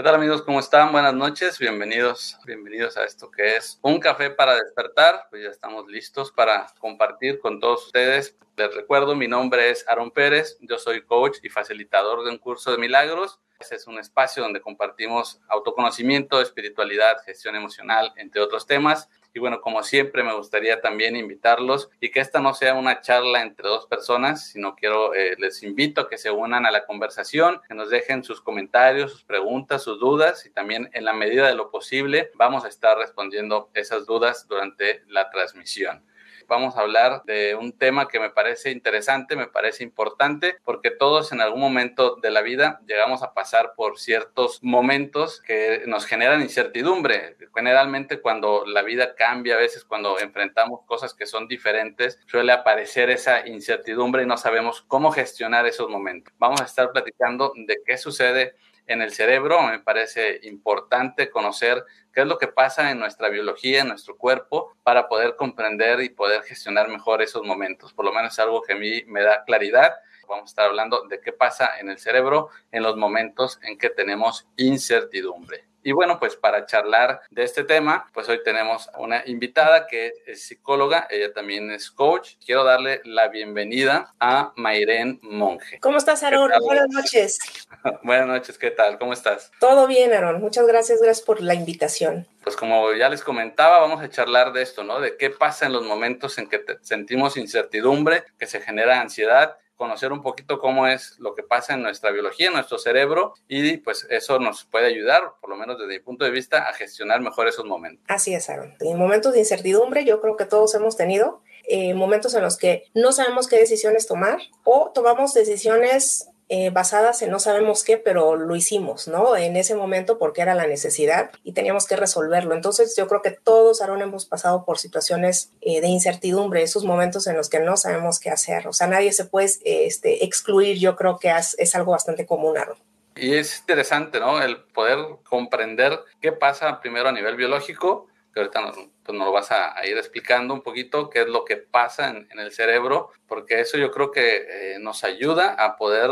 ¿Qué tal amigos? ¿Cómo están? Buenas noches, bienvenidos, bienvenidos a esto que es un café para despertar. Pues ya estamos listos para compartir con todos ustedes. Les recuerdo, mi nombre es Aaron Pérez, yo soy coach y facilitador de un curso de milagros. Este es un espacio donde compartimos autoconocimiento, espiritualidad, gestión emocional, entre otros temas. Y bueno, como siempre, me gustaría también invitarlos y que esta no sea una charla entre dos personas, sino quiero, eh, les invito a que se unan a la conversación, que nos dejen sus comentarios, sus preguntas, sus dudas y también en la medida de lo posible vamos a estar respondiendo esas dudas durante la transmisión vamos a hablar de un tema que me parece interesante, me parece importante, porque todos en algún momento de la vida llegamos a pasar por ciertos momentos que nos generan incertidumbre. Generalmente cuando la vida cambia, a veces cuando enfrentamos cosas que son diferentes, suele aparecer esa incertidumbre y no sabemos cómo gestionar esos momentos. Vamos a estar platicando de qué sucede en el cerebro. Me parece importante conocer qué es lo que pasa en nuestra biología, en nuestro cuerpo, para poder comprender y poder gestionar mejor esos momentos. Por lo menos es algo que a mí me da claridad. Vamos a estar hablando de qué pasa en el cerebro en los momentos en que tenemos incertidumbre. Y bueno, pues para charlar de este tema, pues hoy tenemos una invitada que es psicóloga, ella también es coach. Quiero darle la bienvenida a Mayren Monge. ¿Cómo estás, Aaron? Buenas noches. Buenas noches, ¿qué tal? ¿Cómo estás? Todo bien, Aaron. Muchas gracias, gracias por la invitación. Pues como ya les comentaba, vamos a charlar de esto, ¿no? De qué pasa en los momentos en que sentimos incertidumbre, que se genera ansiedad conocer un poquito cómo es lo que pasa en nuestra biología, en nuestro cerebro, y pues eso nos puede ayudar, por lo menos desde mi punto de vista, a gestionar mejor esos momentos. Así es, Aaron. En momentos de incertidumbre, yo creo que todos hemos tenido eh, momentos en los que no sabemos qué decisiones tomar o tomamos decisiones eh, basadas en no sabemos qué, pero lo hicimos, ¿no? En ese momento porque era la necesidad y teníamos que resolverlo. Entonces yo creo que todos, Aaron, hemos pasado por situaciones eh, de incertidumbre, esos momentos en los que no sabemos qué hacer. O sea, nadie se puede este, excluir, yo creo que es, algo bastante común, Aaron. Y es interesante, ¿no? El poder comprender qué pasa primero a nivel biológico, que ahorita nos, pues lo vas a, ir explicando un poquito, qué es lo que pasa en, en el cerebro, porque eso yo creo que eh, nos ayuda a poder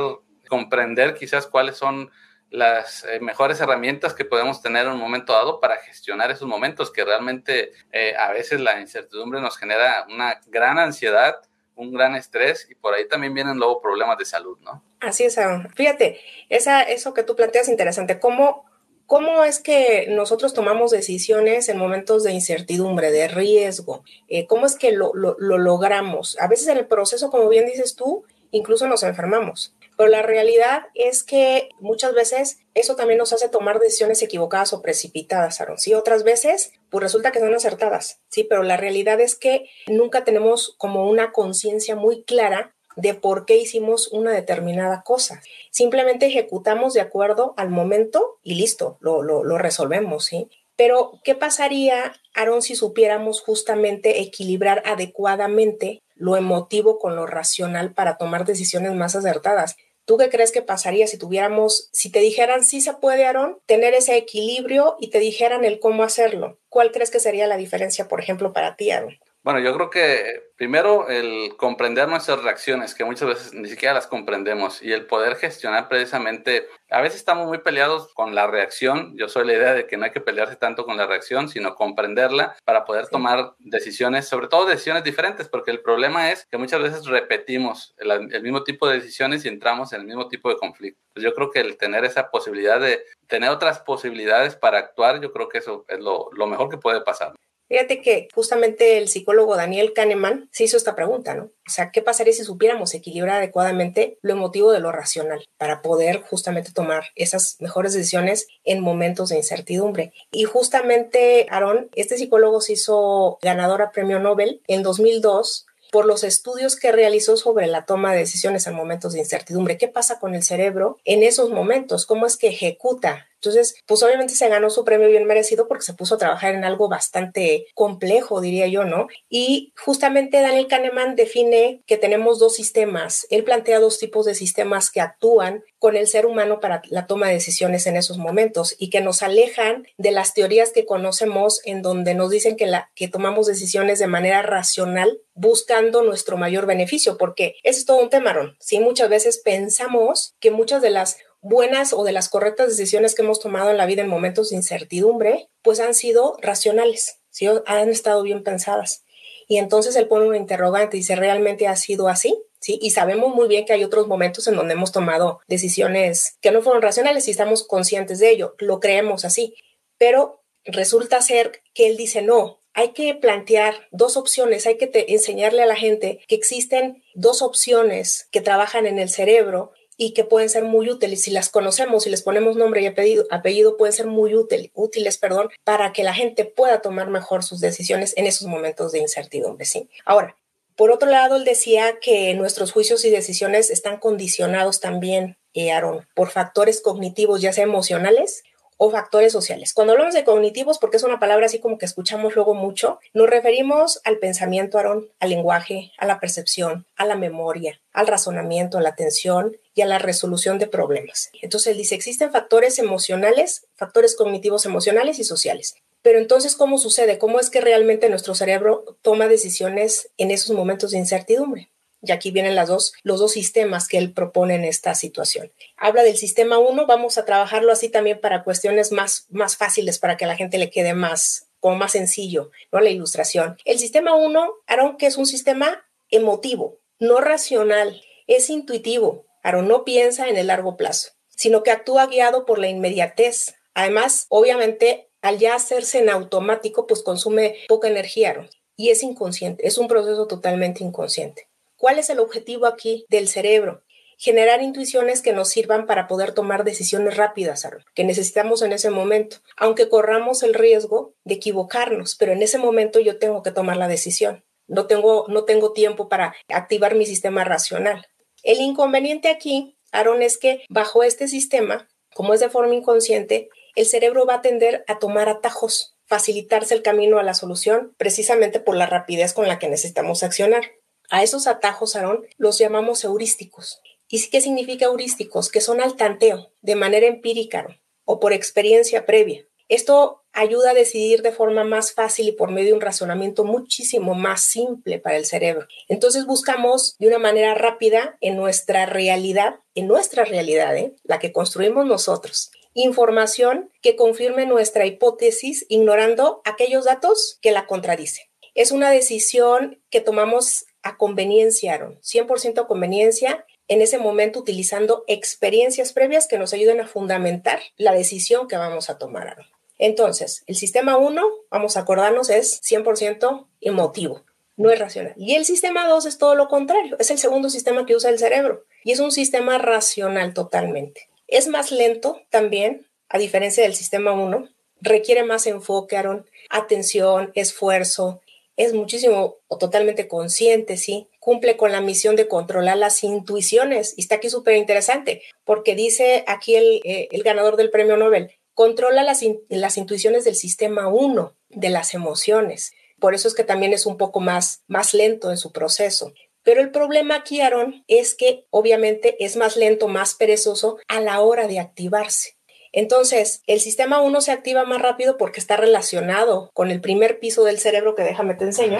comprender quizás cuáles son las eh, mejores herramientas que podemos tener en un momento dado para gestionar esos momentos que realmente eh, a veces la incertidumbre nos genera una gran ansiedad, un gran estrés y por ahí también vienen luego problemas de salud, ¿no? Así es, Aaron. Fíjate, esa, eso que tú planteas es interesante. ¿Cómo, ¿Cómo es que nosotros tomamos decisiones en momentos de incertidumbre, de riesgo? Eh, ¿Cómo es que lo, lo, lo logramos? A veces en el proceso, como bien dices tú, incluso nos enfermamos. Pero la realidad es que muchas veces eso también nos hace tomar decisiones equivocadas o precipitadas, Aaron. Sí, otras veces, pues resulta que son acertadas, sí, pero la realidad es que nunca tenemos como una conciencia muy clara de por qué hicimos una determinada cosa. Simplemente ejecutamos de acuerdo al momento y listo, lo, lo, resolvemos, ¿sí? Pero, ¿qué pasaría, Aaron, si supiéramos justamente equilibrar adecuadamente lo emotivo con lo racional para tomar decisiones más acertadas? ¿Tú qué crees que pasaría si tuviéramos, si te dijeran sí se puede, Aaron, tener ese equilibrio y te dijeran el cómo hacerlo? ¿Cuál crees que sería la diferencia, por ejemplo, para ti, Aaron? Bueno, yo creo que primero el comprender nuestras reacciones, que muchas veces ni siquiera las comprendemos, y el poder gestionar precisamente, a veces estamos muy peleados con la reacción, yo soy la idea de que no hay que pelearse tanto con la reacción, sino comprenderla para poder tomar decisiones, sobre todo decisiones diferentes, porque el problema es que muchas veces repetimos el, el mismo tipo de decisiones y entramos en el mismo tipo de conflicto. Pues yo creo que el tener esa posibilidad de tener otras posibilidades para actuar, yo creo que eso es lo, lo mejor que puede pasar. Fíjate que justamente el psicólogo Daniel Kahneman se hizo esta pregunta, ¿no? O sea, ¿qué pasaría si supiéramos equilibrar adecuadamente lo emotivo de lo racional para poder justamente tomar esas mejores decisiones en momentos de incertidumbre? Y justamente, Aaron, este psicólogo se hizo ganador a premio Nobel en 2002 por los estudios que realizó sobre la toma de decisiones en momentos de incertidumbre. ¿Qué pasa con el cerebro en esos momentos? ¿Cómo es que ejecuta entonces, pues obviamente se ganó su premio bien merecido porque se puso a trabajar en algo bastante complejo, diría yo, ¿no? Y justamente Daniel Kahneman define que tenemos dos sistemas. Él plantea dos tipos de sistemas que actúan con el ser humano para la toma de decisiones en esos momentos y que nos alejan de las teorías que conocemos en donde nos dicen que, que tomamos decisiones de manera racional buscando nuestro mayor beneficio, porque ese es todo un tema, Ron. Sí, muchas veces pensamos que muchas de las buenas o de las correctas decisiones que hemos tomado en la vida en momentos de incertidumbre, pues han sido racionales, ¿sí? han estado bien pensadas. Y entonces él pone un interrogante y dice, ¿realmente ha sido así? ¿Sí? Y sabemos muy bien que hay otros momentos en donde hemos tomado decisiones que no fueron racionales y estamos conscientes de ello, lo creemos así. Pero resulta ser que él dice, no, hay que plantear dos opciones, hay que enseñarle a la gente que existen dos opciones que trabajan en el cerebro y que pueden ser muy útiles. Si las conocemos y les ponemos nombre y apellido, apellido pueden ser muy útil, útiles perdón, para que la gente pueda tomar mejor sus decisiones en esos momentos de incertidumbre. ¿sí? Ahora, por otro lado, él decía que nuestros juicios y decisiones están condicionados también, eh, Aaron, por factores cognitivos, ya sea emocionales o factores sociales. Cuando hablamos de cognitivos, porque es una palabra así como que escuchamos luego mucho, nos referimos al pensamiento, Aaron, al lenguaje, a la percepción, a la memoria, al razonamiento, a la atención y a la resolución de problemas. Entonces él dice, existen factores emocionales, factores cognitivos emocionales y sociales. Pero entonces, ¿cómo sucede? ¿Cómo es que realmente nuestro cerebro toma decisiones en esos momentos de incertidumbre? Y aquí vienen las dos, los dos sistemas que él propone en esta situación. Habla del sistema 1, vamos a trabajarlo así también para cuestiones más, más fáciles, para que a la gente le quede más, como más sencillo, ¿no? La ilustración. El sistema 1, Aaron, que es un sistema emotivo, no racional, es intuitivo. Aaron no piensa en el largo plazo, sino que actúa guiado por la inmediatez. Además, obviamente, al ya hacerse en automático, pues consume poca energía, Aaron, y es inconsciente, es un proceso totalmente inconsciente. ¿Cuál es el objetivo aquí del cerebro? Generar intuiciones que nos sirvan para poder tomar decisiones rápidas, que necesitamos en ese momento, aunque corramos el riesgo de equivocarnos, pero en ese momento yo tengo que tomar la decisión. No tengo, no tengo tiempo para activar mi sistema racional. El inconveniente aquí, Aaron, es que bajo este sistema, como es de forma inconsciente, el cerebro va a tender a tomar atajos, facilitarse el camino a la solución precisamente por la rapidez con la que necesitamos accionar. A esos atajos, Aarón, los llamamos heurísticos. ¿Y qué significa heurísticos? Que son al tanteo, de manera empírica o por experiencia previa. Esto ayuda a decidir de forma más fácil y por medio de un razonamiento muchísimo más simple para el cerebro. Entonces buscamos de una manera rápida en nuestra realidad, en nuestra realidad, ¿eh? la que construimos nosotros, información que confirme nuestra hipótesis ignorando aquellos datos que la contradicen. Es una decisión que tomamos a conveniencia, Aaron, 100% a conveniencia, en ese momento utilizando experiencias previas que nos ayuden a fundamentar la decisión que vamos a tomar, Aaron. Entonces, el sistema 1, vamos a acordarnos, es 100% emotivo, no es racional. Y el sistema 2 es todo lo contrario, es el segundo sistema que usa el cerebro y es un sistema racional totalmente. Es más lento también, a diferencia del sistema 1, requiere más enfoque, Aaron, atención, esfuerzo, es muchísimo o totalmente consciente, ¿sí? Cumple con la misión de controlar las intuiciones. Y está aquí súper interesante, porque dice aquí el, eh, el, ganador del premio Nobel, controla las, las intuiciones del sistema 1, de las emociones. Por eso es que también es un poco más, más lento en su proceso. Pero el problema aquí, Aaron, es que obviamente es más lento, más perezoso a la hora de activarse. Entonces, el sistema 1 se activa más rápido porque está relacionado con el primer piso del cerebro que déjame te enseño.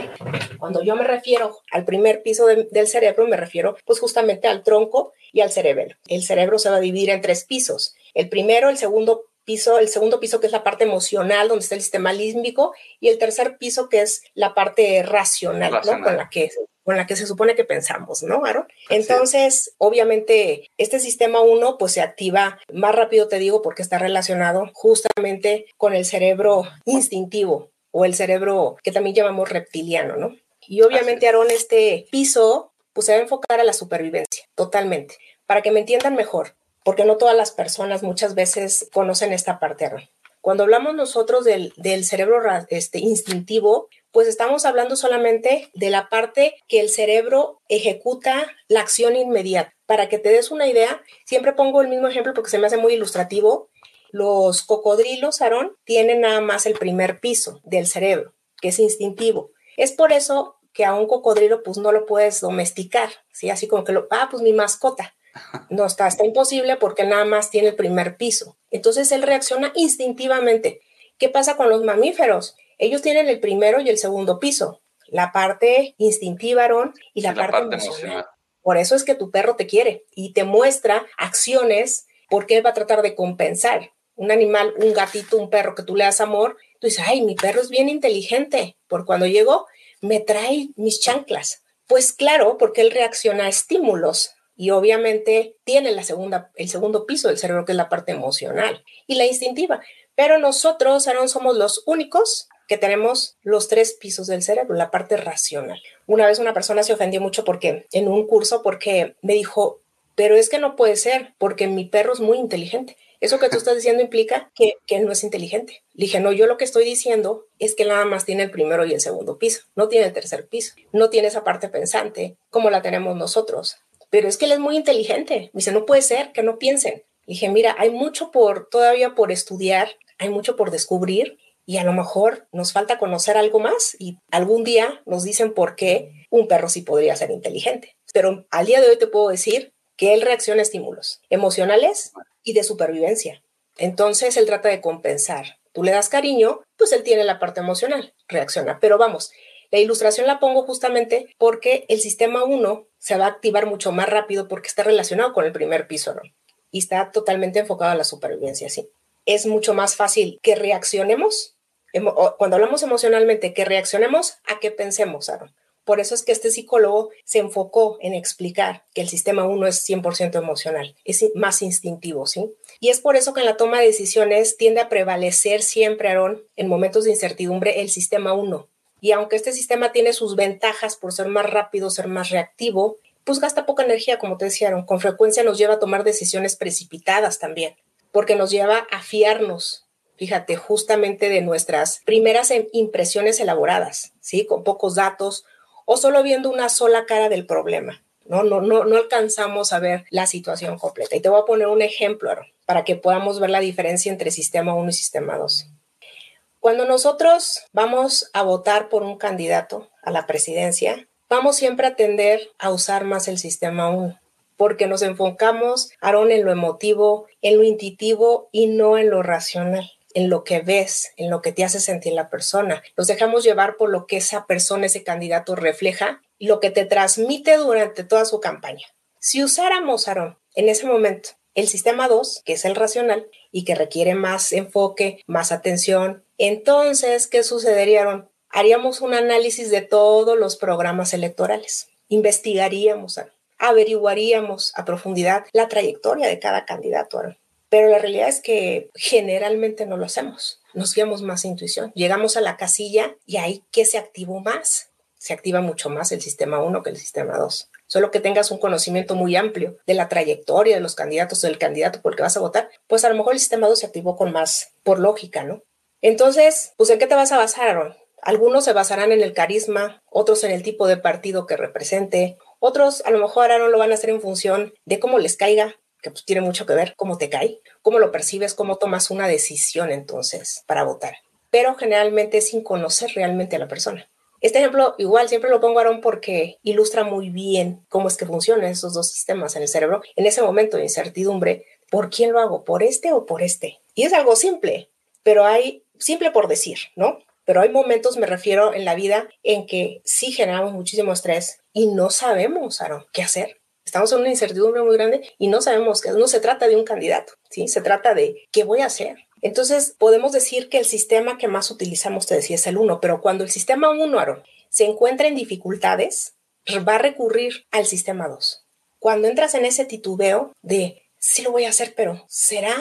Cuando yo me refiero al primer piso del cerebro, me refiero pues justamente al tronco y al cerebelo. El cerebro se va a dividir en tres pisos. El primero, el segundo piso, el segundo piso que es la parte emocional, donde está el sistema límbico, y el tercer piso que es la parte racional, ¿no? Con la que con la que se supone que pensamos, ¿no, Aaron? Entonces, obviamente, este sistema 1 pues se activa más rápido, te digo, porque está relacionado justamente con el cerebro instintivo o el cerebro que también llamamos reptiliano, ¿no? Y obviamente, Aarón, este piso, pues se va a enfocar a la supervivencia, totalmente. Para que me entiendan mejor, porque no todas las personas muchas veces conocen esta parte. Cuando hablamos nosotros del, del cerebro este, instintivo, pues estamos hablando solamente de la parte que el cerebro ejecuta la acción inmediata. Para que te des una idea, siempre pongo el mismo ejemplo porque se me hace muy ilustrativo. Los cocodrilos, Aarón, tienen nada más el primer piso del cerebro, que es instintivo. Es por eso que a un cocodrilo pues no lo puedes domesticar, ¿sí? Así como que lo, ah, pues mi mascota. No, está, está imposible porque nada más tiene el primer piso. Entonces él reacciona instintivamente. ¿Qué pasa con los mamíferos? Ellos tienen el primero y el segundo piso, la parte instintiva, Aaron, y la, parte, emocional. Por eso es que tu perro te quiere y te muestra acciones porque él va a tratar de compensar. Un animal, un gatito, un perro que tú le das amor, tú dices, ay, mi perro es bien inteligente, por cuando llego me trae mis chanclas. Pues claro, porque él reacciona a estímulos y obviamente tiene la segunda, el segundo piso del cerebro, que es la parte emocional y la instintiva. Pero nosotros, Aaron, somos los únicos que tenemos los tres pisos del cerebro, la parte racional. Una vez una persona se ofendió mucho porque en un curso porque me dijo, pero es que no puede ser porque mi perro es muy inteligente. Eso que tú estás diciendo implica que, que no es inteligente. Le dije, no, yo lo que estoy diciendo es que nada más tiene el primero y el segundo piso, no tiene el tercer piso, no tiene esa parte pensante como la tenemos nosotros pero es que él es muy inteligente. Me dice, no puede ser que no piensen. dije, mira, hay mucho por todavía por estudiar, hay mucho por descubrir y a lo mejor nos falta conocer algo más y algún día nos dicen por qué un perro sí podría ser inteligente. Pero al día de hoy te puedo decir que él reacciona a estímulos emocionales y de supervivencia. Entonces él trata de compensar. Tú le das cariño, pues él tiene la parte emocional, reacciona. Pero vamos, la ilustración la pongo justamente porque el sistema 1 se va a activar mucho más rápido porque está relacionado con el primer piso, ¿no? Y está totalmente enfocado a la supervivencia, ¿sí? Es mucho más fácil que reaccionemos, cuando hablamos emocionalmente, que reaccionemos a que pensemos, Aaron. Por eso es que este psicólogo se enfocó en explicar que el sistema 1 es 100% emocional, es más instintivo, ¿sí? Y es por eso que en la toma de decisiones tiende a prevalecer siempre, Aaron, en momentos de incertidumbre, el sistema 1, y aunque este sistema tiene sus ventajas por ser más rápido, ser más reactivo, pues gasta poca energía, como te decían. Con frecuencia nos lleva a tomar decisiones precipitadas también, porque nos lleva a fiarnos, fíjate, justamente de nuestras primeras impresiones elaboradas, ¿sí? Con pocos datos o solo viendo una sola cara del problema. No, no, no, no alcanzamos a ver la situación completa. Y te voy a poner un ejemplo para que podamos ver la diferencia entre sistema 1 y sistema 2. Cuando nosotros vamos a votar por un candidato a la presidencia, vamos siempre a tender a usar más el sistema 1, porque nos enfocamos, Aaron, en lo emotivo, en lo intuitivo y no en lo racional en lo que ves, en lo que te hace sentir la persona. Nos dejamos llevar por lo que esa persona, ese candidato refleja lo que te transmite durante toda su campaña. Si usáramos, Aaron, en ese momento el sistema 2, que es el racional y que requiere más enfoque, más atención, entonces, ¿qué sucedería? Haríamos un análisis de todos los programas electorales, investigaríamos, averiguaríamos a profundidad la trayectoria de cada candidato. Pero la realidad es que generalmente no lo hacemos. Nos guiamos más intuición. Llegamos a la casilla y ahí, ¿qué se activó más? Se activa mucho más el sistema 1 que el sistema 2. Solo que tengas un conocimiento muy amplio de la trayectoria de los candidatos, del candidato por el que vas a votar, pues a lo mejor el sistema 2 se activó con más, por lógica, ¿no? Entonces, pues ¿en qué te vas a basar, Aaron? Algunos se basarán en el carisma, otros en el tipo de partido que represente, otros a lo mejor Aaron lo van a hacer en función de cómo les caiga, que pues tiene mucho que ver cómo te cae, cómo lo percibes, cómo tomas una decisión entonces para votar. Pero generalmente sin conocer realmente a la persona. Este ejemplo igual siempre lo pongo Aaron porque ilustra muy bien cómo es que funcionan esos dos sistemas en el cerebro en ese momento de incertidumbre. ¿Por quién lo hago? ¿Por este o por este? Y es algo simple, pero hay simple por decir, ¿no? Pero hay momentos, me refiero, en la vida en que sí generamos muchísimo estrés y no sabemos, Aaron, qué hacer. Estamos en una incertidumbre muy grande y no sabemos que no se trata de un candidato, ¿sí? Se trata de qué voy a hacer. Entonces, podemos decir que el sistema que más utilizamos, te decía, es el 1, pero cuando el sistema 1, Aaron, se encuentra en dificultades, va a recurrir al sistema 2. Cuando entras en ese titubeo de, sí lo voy a hacer, pero ¿será?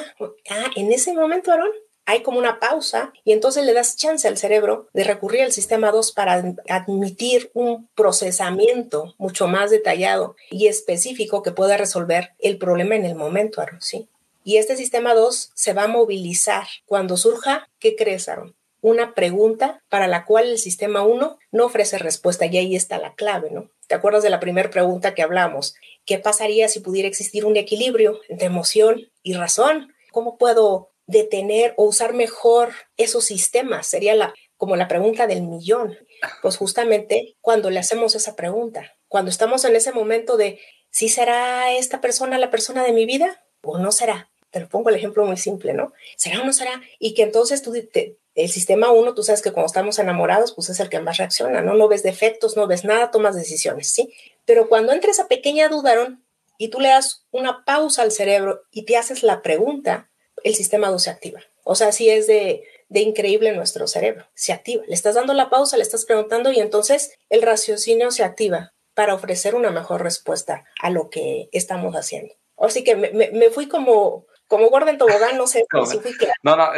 Ah, en ese momento, Aaron, hay como una pausa y entonces le das chance al cerebro de recurrir al sistema 2 para admitir un procesamiento mucho más detallado y específico que pueda resolver el problema en el momento, Aaron, ¿sí? Y este sistema 2 se va a movilizar cuando surja, ¿qué crees, Aaron? Una pregunta para la cual el sistema 1 no ofrece respuesta y ahí está la clave, ¿no? ¿Te acuerdas de la primera pregunta que hablamos? ¿Qué pasaría si pudiera existir un equilibrio entre emoción y razón? ¿Cómo puedo detener o usar mejor esos sistemas? Sería la, como la pregunta del millón. Pues justamente cuando le hacemos esa pregunta, cuando estamos en ese momento de si será esta persona la persona de mi vida o no será. Te pongo el ejemplo muy simple, ¿no? ¿Será o no será? Y que entonces tú te, el sistema 1, tú sabes que cuando estamos enamorados, pues es el que más reacciona, ¿no? No ves defectos, no ves nada, tomas decisiones, ¿sí? Pero cuando entra esa pequeña duda, y tú le das una pausa al cerebro y te haces la pregunta, el sistema 2 se activa. O sea, sí es de, de increíble nuestro cerebro, se activa. Le estás dando la pausa, le estás preguntando y entonces el raciocinio se activa para ofrecer una mejor respuesta a lo que estamos haciendo. Así que me, me fui como como gordo en tobogán, no sé no, si fui. No, no,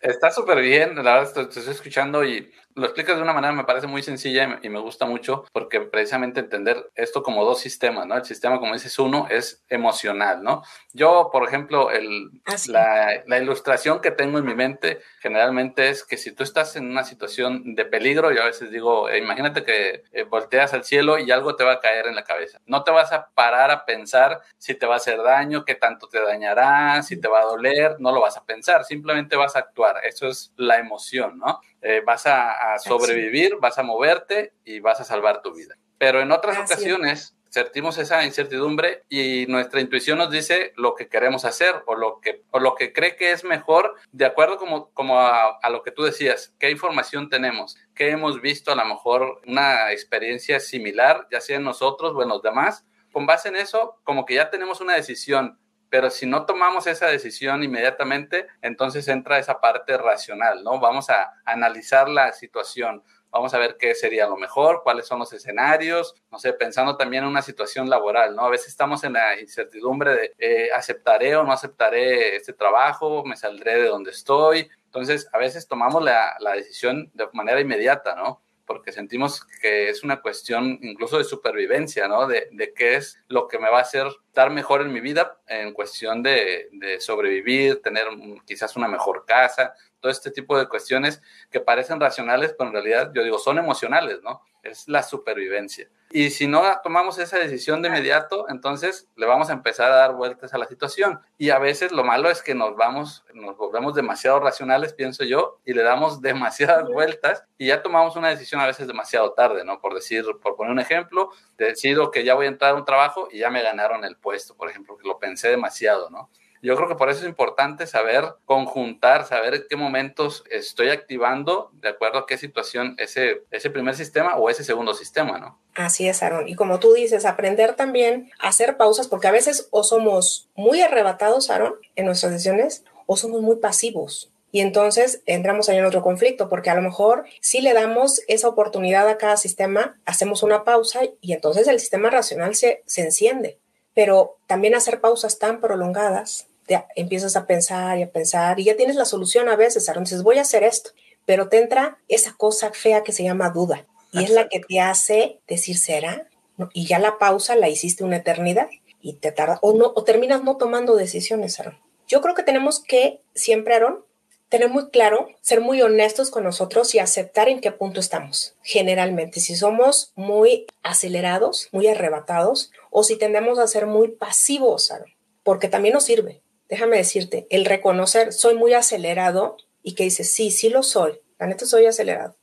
está súper bien, la verdad te, estoy escuchando y lo explicas de una manera, me parece muy sencilla y me, gusta mucho porque precisamente entender esto como dos sistemas, ¿no? El sistema, como dices, uno es emocional, ¿no? Yo, por ejemplo, el, ah, la, la, ilustración que tengo en mi mente generalmente es que si tú estás en una situación de peligro, yo a veces digo, eh, imagínate que eh, volteas al cielo y algo te va a caer en la cabeza. No te vas a parar a pensar si te va a hacer daño, qué tanto te dañará, si te va a doler, no lo vas a pensar, simplemente vas a actuar. Eso es la emoción, ¿no? Eh, vas a, sobrevivir, vas a moverte y vas a salvar tu vida. Pero en otras ocasiones sentimos esa incertidumbre y nuestra intuición nos dice lo que queremos hacer o lo que, o lo que cree que es mejor de acuerdo como, como a, a, lo que tú decías, qué información tenemos, qué hemos visto a lo mejor una experiencia similar, ya sea en nosotros o en los demás. Con base en eso, como que ya tenemos una decisión pero si no tomamos esa decisión inmediatamente, entonces entra esa parte racional, ¿no? Vamos a analizar la situación, vamos a ver qué sería lo mejor, cuáles son los escenarios, no sé, pensando también en una situación laboral, ¿no? A veces estamos en la incertidumbre de eh, aceptaré o no aceptaré este trabajo, me saldré de donde estoy. Entonces, a veces tomamos la, la decisión de manera inmediata, ¿no? Porque sentimos que es una cuestión incluso de supervivencia, ¿no? De, de, qué es lo que me va a hacer estar mejor en mi vida en cuestión de, de sobrevivir, tener quizás una mejor casa, todo este tipo de cuestiones que parecen racionales, pero en realidad yo digo, son emocionales, ¿no? Es la supervivencia. Y si no tomamos esa decisión de inmediato, entonces le vamos a empezar a dar vueltas a la situación. Y a veces lo malo es que nos vamos, nos volvemos demasiado racionales, pienso yo, y le damos demasiadas vueltas y ya tomamos una decisión a veces demasiado tarde, ¿no? Por decir, por poner un ejemplo, decido que ya voy a entrar a un trabajo y ya me ganaron el puesto, por ejemplo, que lo pensé demasiado, ¿no? Yo creo que por eso es importante saber conjuntar, saber en qué momentos estoy activando de acuerdo a qué situación ese, ese primer sistema o ese segundo sistema, ¿no? Así es, Aaron. Y como tú dices, aprender también a hacer pausas, porque a veces o somos muy arrebatados, Aaron, en nuestras decisiones, o somos muy pasivos. Y entonces entramos ahí en otro conflicto, porque a lo mejor si le damos esa oportunidad a cada sistema, hacemos una pausa y entonces el sistema racional se, se enciende. Pero también hacer pausas tan prolongadas empiezas a pensar y a pensar y ya tienes la solución a veces, Aaron, dices, voy a hacer esto, pero te entra esa cosa fea que se llama duda y es la que te hace decir, ¿será? Y ya la pausa la hiciste una eternidad y te tarda, o, no, o terminas no tomando decisiones, Aaron. Yo creo que tenemos que siempre, Aaron, tener muy claro, ser muy honestos con nosotros y aceptar en qué punto estamos. Generalmente, si somos muy acelerados, muy arrebatados, o si tendemos a ser muy pasivos, Aaron, porque también nos sirve déjame decirte, el reconocer, soy muy acelerado y que dices, sí, sí lo soy, la neta soy acelerado,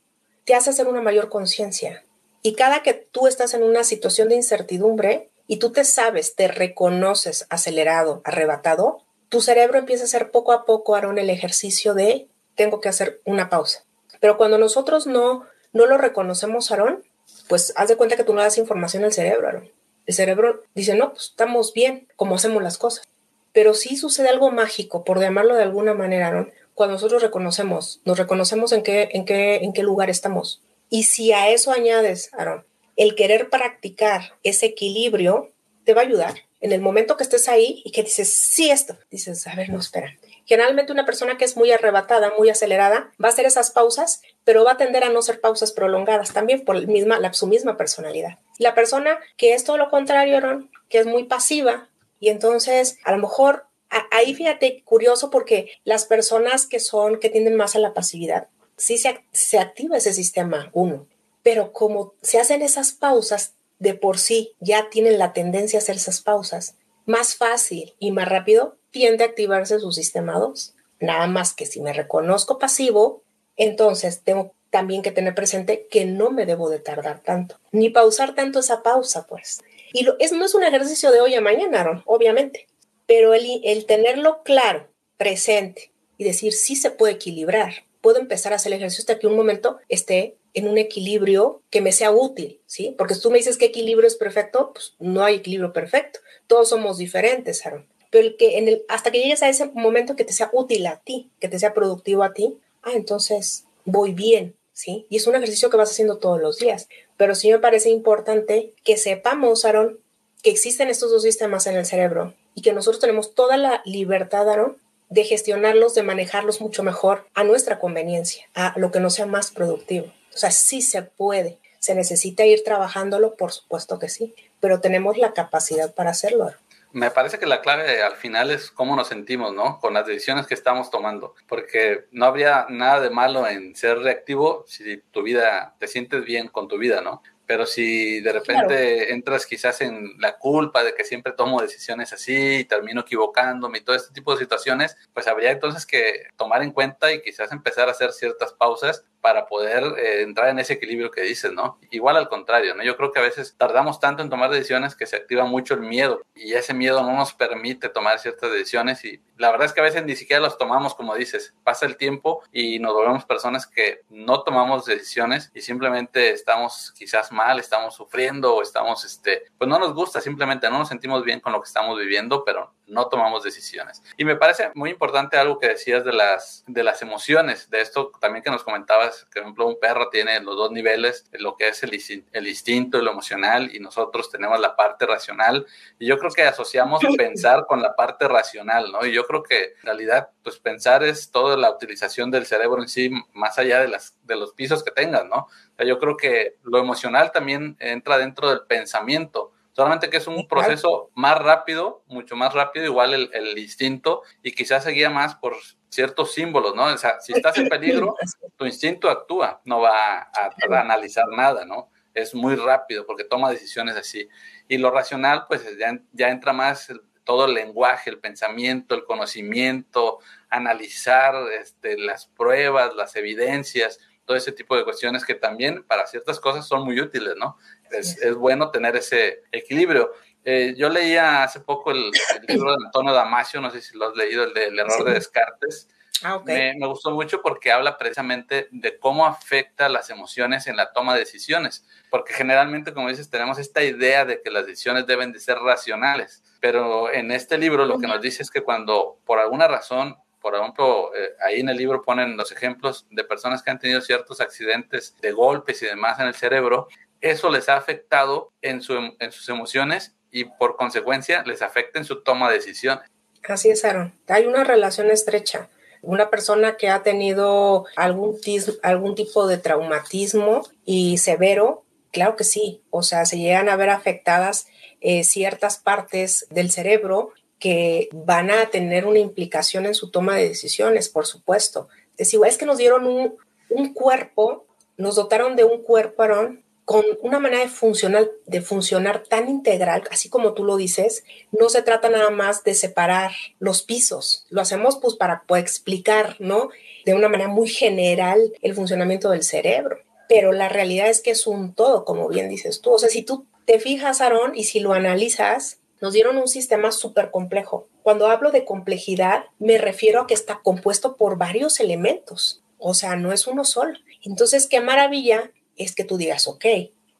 te hace hacer una mayor conciencia. Y cada que tú estás en una situación de incertidumbre y tú te sabes, te reconoces acelerado, arrebatado, tu cerebro empieza a hacer poco a poco, Aaron, el ejercicio de tengo que hacer una pausa. Pero cuando nosotros no, no lo reconocemos, Aaron, pues haz de cuenta que tú no das información al cerebro, Aaron. El cerebro dice, no, pues estamos bien, como hacemos las cosas pero sí sucede algo mágico, por llamarlo de alguna manera, ¿no? Cuando nosotros reconocemos, nos reconocemos en qué, en qué, en qué lugar estamos. Y si a eso añades, Aaron, el querer practicar ese equilibrio, te va a ayudar. en el momento que estés ahí y que dices, sí, esto, dices, a ver, no, espera. Generalmente una persona que es muy arrebatada, muy acelerada, va a hacer esas pausas, pero va a tender a no ser pausas prolongadas también por misma, la, su misma personalidad. La persona que es todo lo contrario, que es muy pasiva, y entonces a lo mejor ahí fíjate, curioso porque las personas que son, que tienden más a la pasividad, sí se, se activa ese sistema uno, pero como se hacen esas pausas de por sí, ya tienen la tendencia a hacer esas pausas, más fácil y más rápido tiende a activarse su sistema 2. Nada más que si me reconozco pasivo, entonces tengo también que tener presente que no me debo de tardar tanto, ni pausar tanto esa pausa, pues. Y lo, es, no es un ejercicio de hoy a mañana, obviamente, pero el, el tenerlo claro, presente y decir sí se puede equilibrar, puedo empezar a hacer ejercicio hasta que un momento esté en un equilibrio que me sea útil, ¿sí? Porque si tú me dices que equilibrio es perfecto, pues no hay equilibrio perfecto. Todos somos diferentes, Aaron. Pero que en el, hasta que llegues a ese momento que te sea útil a ti, que te sea productivo a ti, ah, entonces voy bien, ¿sí? Y es un ejercicio que vas haciendo todos los días. Pero sí me parece importante que sepamos, Aaron, que existen estos dos sistemas en el cerebro y que nosotros tenemos toda la libertad, Aaron, de gestionarlos, de manejarlos mucho mejor a nuestra conveniencia, a lo que nos sea más productivo. O sea, sí se puede. Se necesita ir trabajándolo, por supuesto que sí, pero tenemos la capacidad para hacerlo. Me parece que la clave al final es cómo nos sentimos, ¿no? Con las decisiones que estamos tomando, porque no habría nada de malo en ser reactivo si tu vida, te sientes bien con tu vida, ¿no? Pero si de repente entras quizás en la culpa de que siempre tomo decisiones así y termino equivocándome y todo este tipo de situaciones, pues habría entonces que tomar en cuenta y quizás empezar a hacer ciertas pausas para poder eh, entrar en ese equilibrio que dices, ¿no? Igual al contrario, ¿no? Yo creo que a veces tardamos tanto en tomar decisiones que se activa mucho el miedo y ese miedo no nos permite tomar ciertas decisiones y la verdad es que a veces ni siquiera las tomamos como dices, pasa el tiempo y nos volvemos personas que no tomamos decisiones y simplemente estamos quizás mal, estamos sufriendo o estamos, este, pues no nos gusta, simplemente no nos sentimos bien con lo que estamos viviendo, pero no tomamos decisiones. Y me parece muy importante algo que decías de las, de las emociones, de esto también que nos comentabas por ejemplo, un perro tiene los dos niveles, lo que es el, el instinto y lo emocional, y nosotros tenemos la parte racional. Y yo creo que asociamos pensar con la parte racional, ¿no? Y yo creo que en realidad, pues pensar es toda la utilización del cerebro en sí, más allá de, las, de los pisos que tengas, ¿no? O sea, yo creo que lo emocional también entra dentro del pensamiento solamente que es un proceso más rápido, mucho más rápido, igual el, el, instinto, y quizás se guía más por ciertos símbolos, ¿no? O sea, si estás en peligro, tu instinto actúa, no va a, analizar nada, ¿no? Es muy rápido porque toma decisiones así. Y lo racional, pues ya, ya entra más todo el lenguaje, el pensamiento, el conocimiento, analizar este, las pruebas, las evidencias, todo ese tipo de cuestiones que también para ciertas cosas son muy útiles, ¿no? Es, es bueno tener ese equilibrio. Eh, yo leía hace poco el, libro de Antonio Damasio, no sé si lo has leído, el del error de Descartes. Ah, me, me, gustó mucho porque habla precisamente de cómo afecta las emociones en la toma de decisiones, porque generalmente, como dices, tenemos esta idea de que las decisiones deben de ser racionales, pero en este libro lo que nos dice es que cuando por alguna razón, por ejemplo, eh, ahí en el libro ponen los ejemplos de personas que han tenido ciertos accidentes de golpes y demás en el cerebro, eso les ha afectado en, su, en sus emociones y por consecuencia les afecta en su toma de decisiones. Así es, Aaron. Hay una relación estrecha. Una persona que ha tenido algún, algún tipo de traumatismo y severo, claro que sí. O sea, se llegan a ver afectadas eh, ciertas partes del cerebro que van a tener una implicación en su toma de decisiones, por supuesto. Es igual, es que nos dieron un, un cuerpo, nos dotaron de un cuerpo, Aaron, con una manera de funcionar, de funcionar tan integral, así como tú lo dices, no se trata nada más de separar los pisos. Lo hacemos pues para explicar, ¿no? De una manera muy general el funcionamiento del cerebro. Pero la realidad es que es un todo, como bien dices tú. O sea, si tú te fijas, Aarón, y si lo analizas, nos dieron un sistema súper complejo. Cuando hablo de complejidad, me refiero a que está compuesto por varios elementos. O sea, no es uno solo. Entonces, qué maravilla es que tú digas, ok,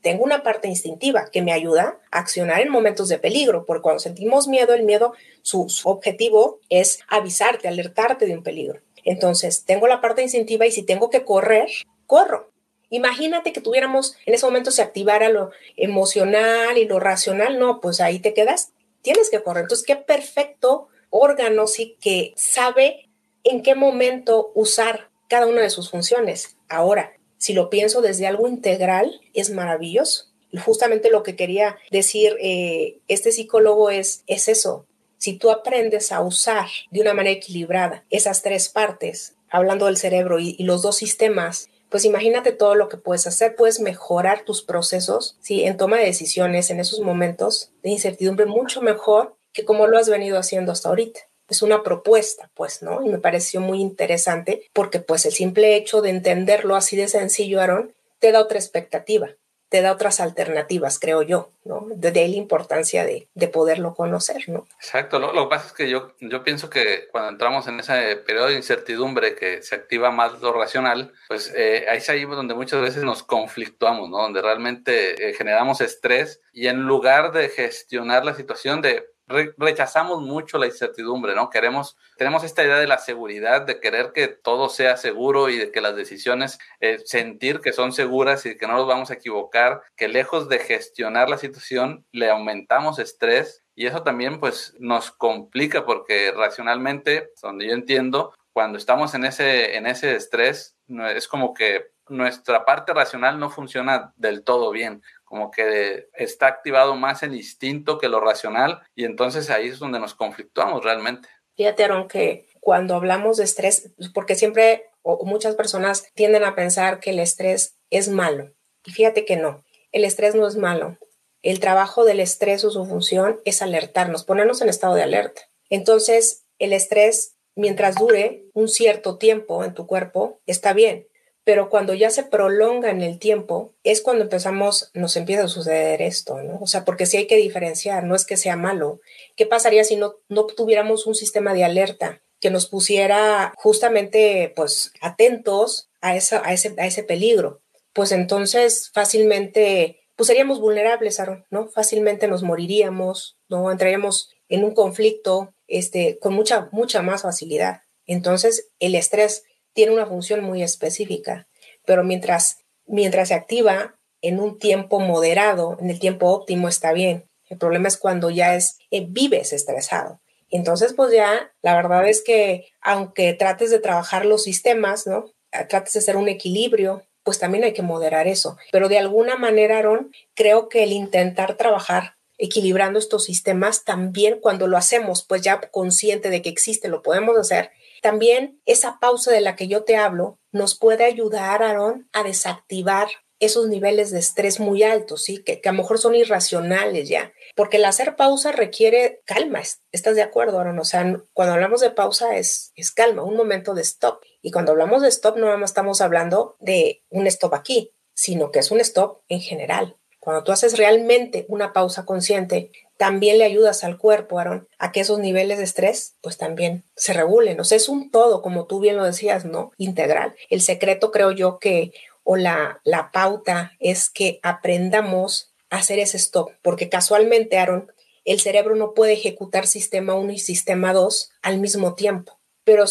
tengo una parte instintiva que me ayuda a accionar en momentos de peligro, porque cuando sentimos miedo, el miedo, su, objetivo es avisarte, alertarte de un peligro. Entonces, tengo la parte instintiva y si tengo que correr, corro. Imagínate que tuviéramos, en ese momento se activara lo emocional y lo racional, no, pues ahí te quedas tienes que correr. Entonces, qué perfecto órgano sí que sabe en qué momento usar cada una de sus funciones. Ahora, si lo pienso desde algo integral, es maravilloso. Justamente lo que quería decir eh, este psicólogo es, es eso. Si tú aprendes a usar de una manera equilibrada esas tres partes, hablando del cerebro y, los dos sistemas, pues imagínate todo lo que puedes hacer, puedes mejorar tus procesos, ¿sí? En toma de decisiones, en esos momentos de incertidumbre, mucho mejor que como lo has venido haciendo hasta ahorita es una propuesta, pues, ¿no? Y me pareció muy interesante porque pues el simple hecho de entenderlo así de sencillo, Aaron, te da otra expectativa, te da otras alternativas, creo yo, ¿no? De, ahí la importancia de, poderlo conocer, ¿no? Exacto, lo, lo, que pasa es que yo, yo pienso que cuando entramos en ese periodo de incertidumbre que se activa más lo racional, pues eh, ahí es ahí donde muchas veces nos conflictuamos, ¿no? Donde realmente eh, generamos estrés y en lugar de gestionar la situación de rechazamos mucho la incertidumbre, ¿no? Queremos, tenemos esta idea de la seguridad, de querer que todo sea seguro y de que las decisiones, eh, sentir que son seguras y que no nos vamos a equivocar, que lejos de gestionar la situación, le aumentamos estrés y eso también pues nos complica porque racionalmente, donde yo entiendo, cuando estamos en ese, en ese estrés, es como que nuestra parte racional no funciona del todo bien como que está activado más el instinto que lo racional y entonces ahí es donde nos conflictuamos realmente. Fíjate, Aaron, que cuando hablamos de estrés, porque siempre muchas personas tienden a pensar que el estrés es malo. Y fíjate que no, el estrés no es malo. El trabajo del estrés o su función es alertarnos, ponernos en estado de alerta. Entonces, el estrés, mientras dure un cierto tiempo en tu cuerpo, está bien pero cuando ya se prolonga en el tiempo, es cuando empezamos, nos empieza a suceder esto, ¿no? O sea, porque sí hay que diferenciar, no es que sea malo. ¿Qué pasaría si no, no tuviéramos un sistema de alerta que nos pusiera justamente, pues, atentos a, esa, a, ese, a ese peligro? Pues entonces fácilmente, pues seríamos vulnerables, ¿no? Fácilmente nos moriríamos, ¿no? Entraríamos en un conflicto, este, con mucha, mucha más facilidad. Entonces, el estrés tiene una función muy específica, pero mientras, mientras se activa en un tiempo moderado, en el tiempo óptimo está bien. El problema es cuando ya es, eh, vives estresado. Entonces, pues ya, la verdad es que aunque trates de trabajar los sistemas, ¿no? Trates de hacer un equilibrio, pues también hay que moderar eso. Pero de alguna manera, Aaron, creo que el intentar trabajar equilibrando estos sistemas también cuando lo hacemos, pues ya consciente de que existe, lo podemos hacer, también esa pausa de la que yo te hablo nos puede ayudar, Aaron, a desactivar esos niveles de estrés muy altos, ¿sí? Que, a lo mejor son irracionales ya, porque el hacer pausa requiere calma, ¿estás de acuerdo, Aaron? O sea, cuando hablamos de pausa es, es calma, un momento de stop. Y cuando hablamos de stop no estamos hablando de un stop aquí, sino que es un stop en general. Cuando tú haces realmente una pausa consciente, también le ayudas al cuerpo, Aaron, a que esos niveles de estrés pues también se regulen. O sea, es un todo, como tú bien lo decías, ¿no? Integral. El secreto creo yo que, o la, la pauta es que aprendamos a hacer ese stop, porque casualmente, Aaron, el cerebro no puede ejecutar sistema 1 y sistema 2 al mismo tiempo. Pero,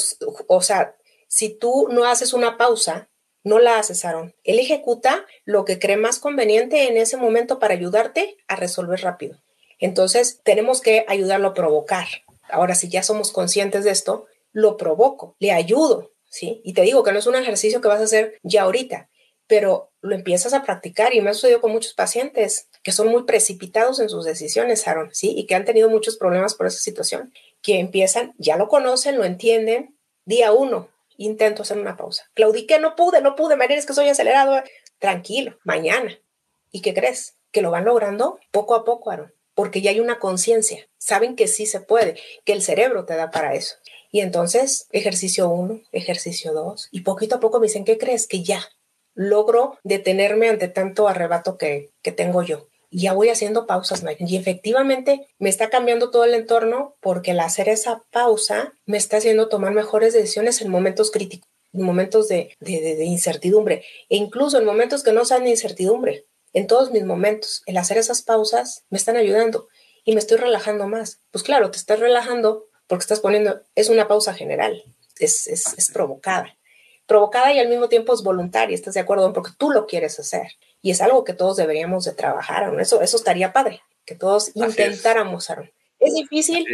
o sea, si tú no haces una pausa, no la haces, Aaron. Él ejecuta lo que cree más conveniente en ese momento para ayudarte a resolver rápido. Entonces, tenemos que ayudarlo a provocar. Ahora, si ya somos conscientes de esto, lo provoco, le ayudo, ¿sí? Y te digo que no es un ejercicio que vas a hacer ya ahorita, pero lo empiezas a practicar y me ha sucedido con muchos pacientes que son muy precipitados en sus decisiones, Aaron, ¿sí? Y que han tenido muchos problemas por esa situación, que empiezan, ya lo conocen, lo entienden, día uno, intento hacer una pausa. Claudique, no pude, no pude, María, es que soy acelerado. Tranquilo, mañana. ¿Y qué crees? Que lo van logrando poco a poco, Aaron porque ya hay una conciencia, saben que sí se puede, que el cerebro te da para eso. Y entonces, ejercicio uno, ejercicio dos, y poquito a poco me dicen, ¿qué crees? Que ya logro detenerme ante tanto arrebato que, que tengo yo. Ya voy haciendo pausas, Y efectivamente me está cambiando todo el entorno porque el hacer esa pausa me está haciendo tomar mejores decisiones en momentos críticos, en momentos de, de, de incertidumbre, e incluso en momentos que no sean de incertidumbre en todos mis momentos. El hacer esas pausas me están ayudando y me estoy relajando más. Pues claro, te estás relajando porque estás poniendo, es una pausa general, es, es, provocada. Provocada y al mismo tiempo es voluntaria, ¿estás de acuerdo? Porque tú lo quieres hacer. Y es algo que todos deberíamos de trabajar, Eso, eso estaría padre, que todos intentáramos, ¿Es difícil?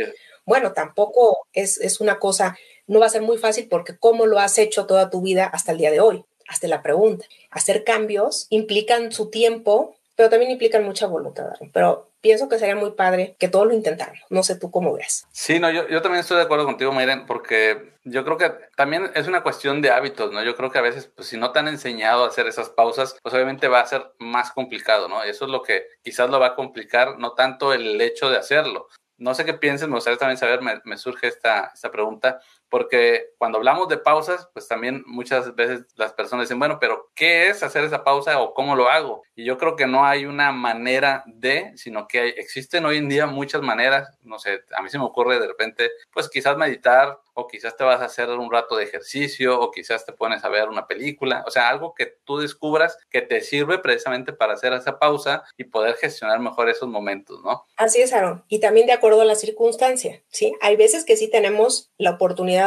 Bueno, tampoco es, es una cosa, no va a ser muy fácil porque cómo lo has hecho toda tu vida hasta el día de hoy. Hasta la pregunta. Hacer cambios implican su tiempo, pero también implican mucha voluntad. Pero pienso que sería muy padre que todos lo intentaran. No sé tú cómo ves. Sí, no, yo, yo también estoy de acuerdo contigo, Mayren, porque yo creo que también es una cuestión de hábitos, ¿no? Yo creo que a veces, pues si no te han enseñado a hacer esas pausas, pues obviamente va a ser más complicado, ¿no? Eso es lo que quizás lo va a complicar, no tanto el hecho de hacerlo. No sé qué pienses, me gustaría también saber, me, me surge esta, esta pregunta porque cuando hablamos de pausas, pues también muchas veces las personas dicen, bueno, pero ¿qué es hacer esa pausa o cómo lo hago? Y yo creo que no hay una manera de, sino que hay, existen hoy en día muchas maneras, no sé, a mí se me ocurre de repente, pues quizás meditar o quizás te vas a hacer un rato de ejercicio o quizás te pones a ver una película, o sea, algo que tú descubras que te sirve precisamente para hacer esa pausa y poder gestionar mejor esos momentos, ¿no? Así es, Aaron, y también de acuerdo a la circunstancia, ¿sí? Hay veces que sí tenemos la oportunidad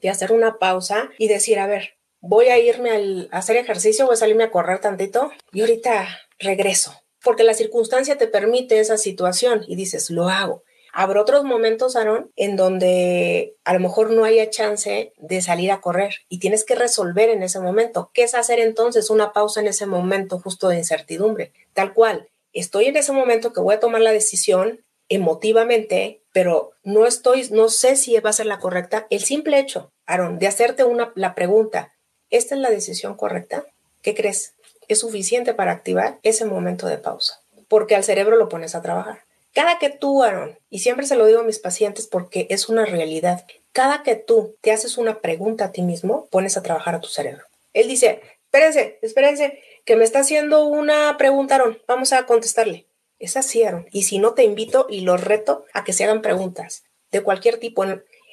de hacer una pausa y decir, a ver, voy a irme a hacer ejercicio, voy a salirme a correr tantito y ahorita regreso, porque la circunstancia te permite esa situación y dices, lo hago. Habrá otros momentos, Aaron, en donde a lo mejor no haya chance de salir a correr y tienes que resolver en ese momento. ¿Qué es hacer entonces una pausa en ese momento justo de incertidumbre? Tal cual, estoy en ese momento que voy a tomar la decisión emotivamente pero no estoy, no sé si va a ser la correcta. El simple hecho, Aaron, de hacerte una, la pregunta, ¿esta es la decisión correcta? ¿Qué crees? Es suficiente para activar ese momento de pausa, porque al cerebro lo pones a trabajar. Cada que tú, Aaron, y siempre se lo digo a mis pacientes porque es una realidad, cada que tú te haces una pregunta a ti mismo, pones a trabajar a tu cerebro. Él dice, espérense, espérense, que me está haciendo una pregunta, Aaron, vamos a contestarle. Es así, Aaron. Y si no, te invito y los reto a que se hagan preguntas de cualquier tipo.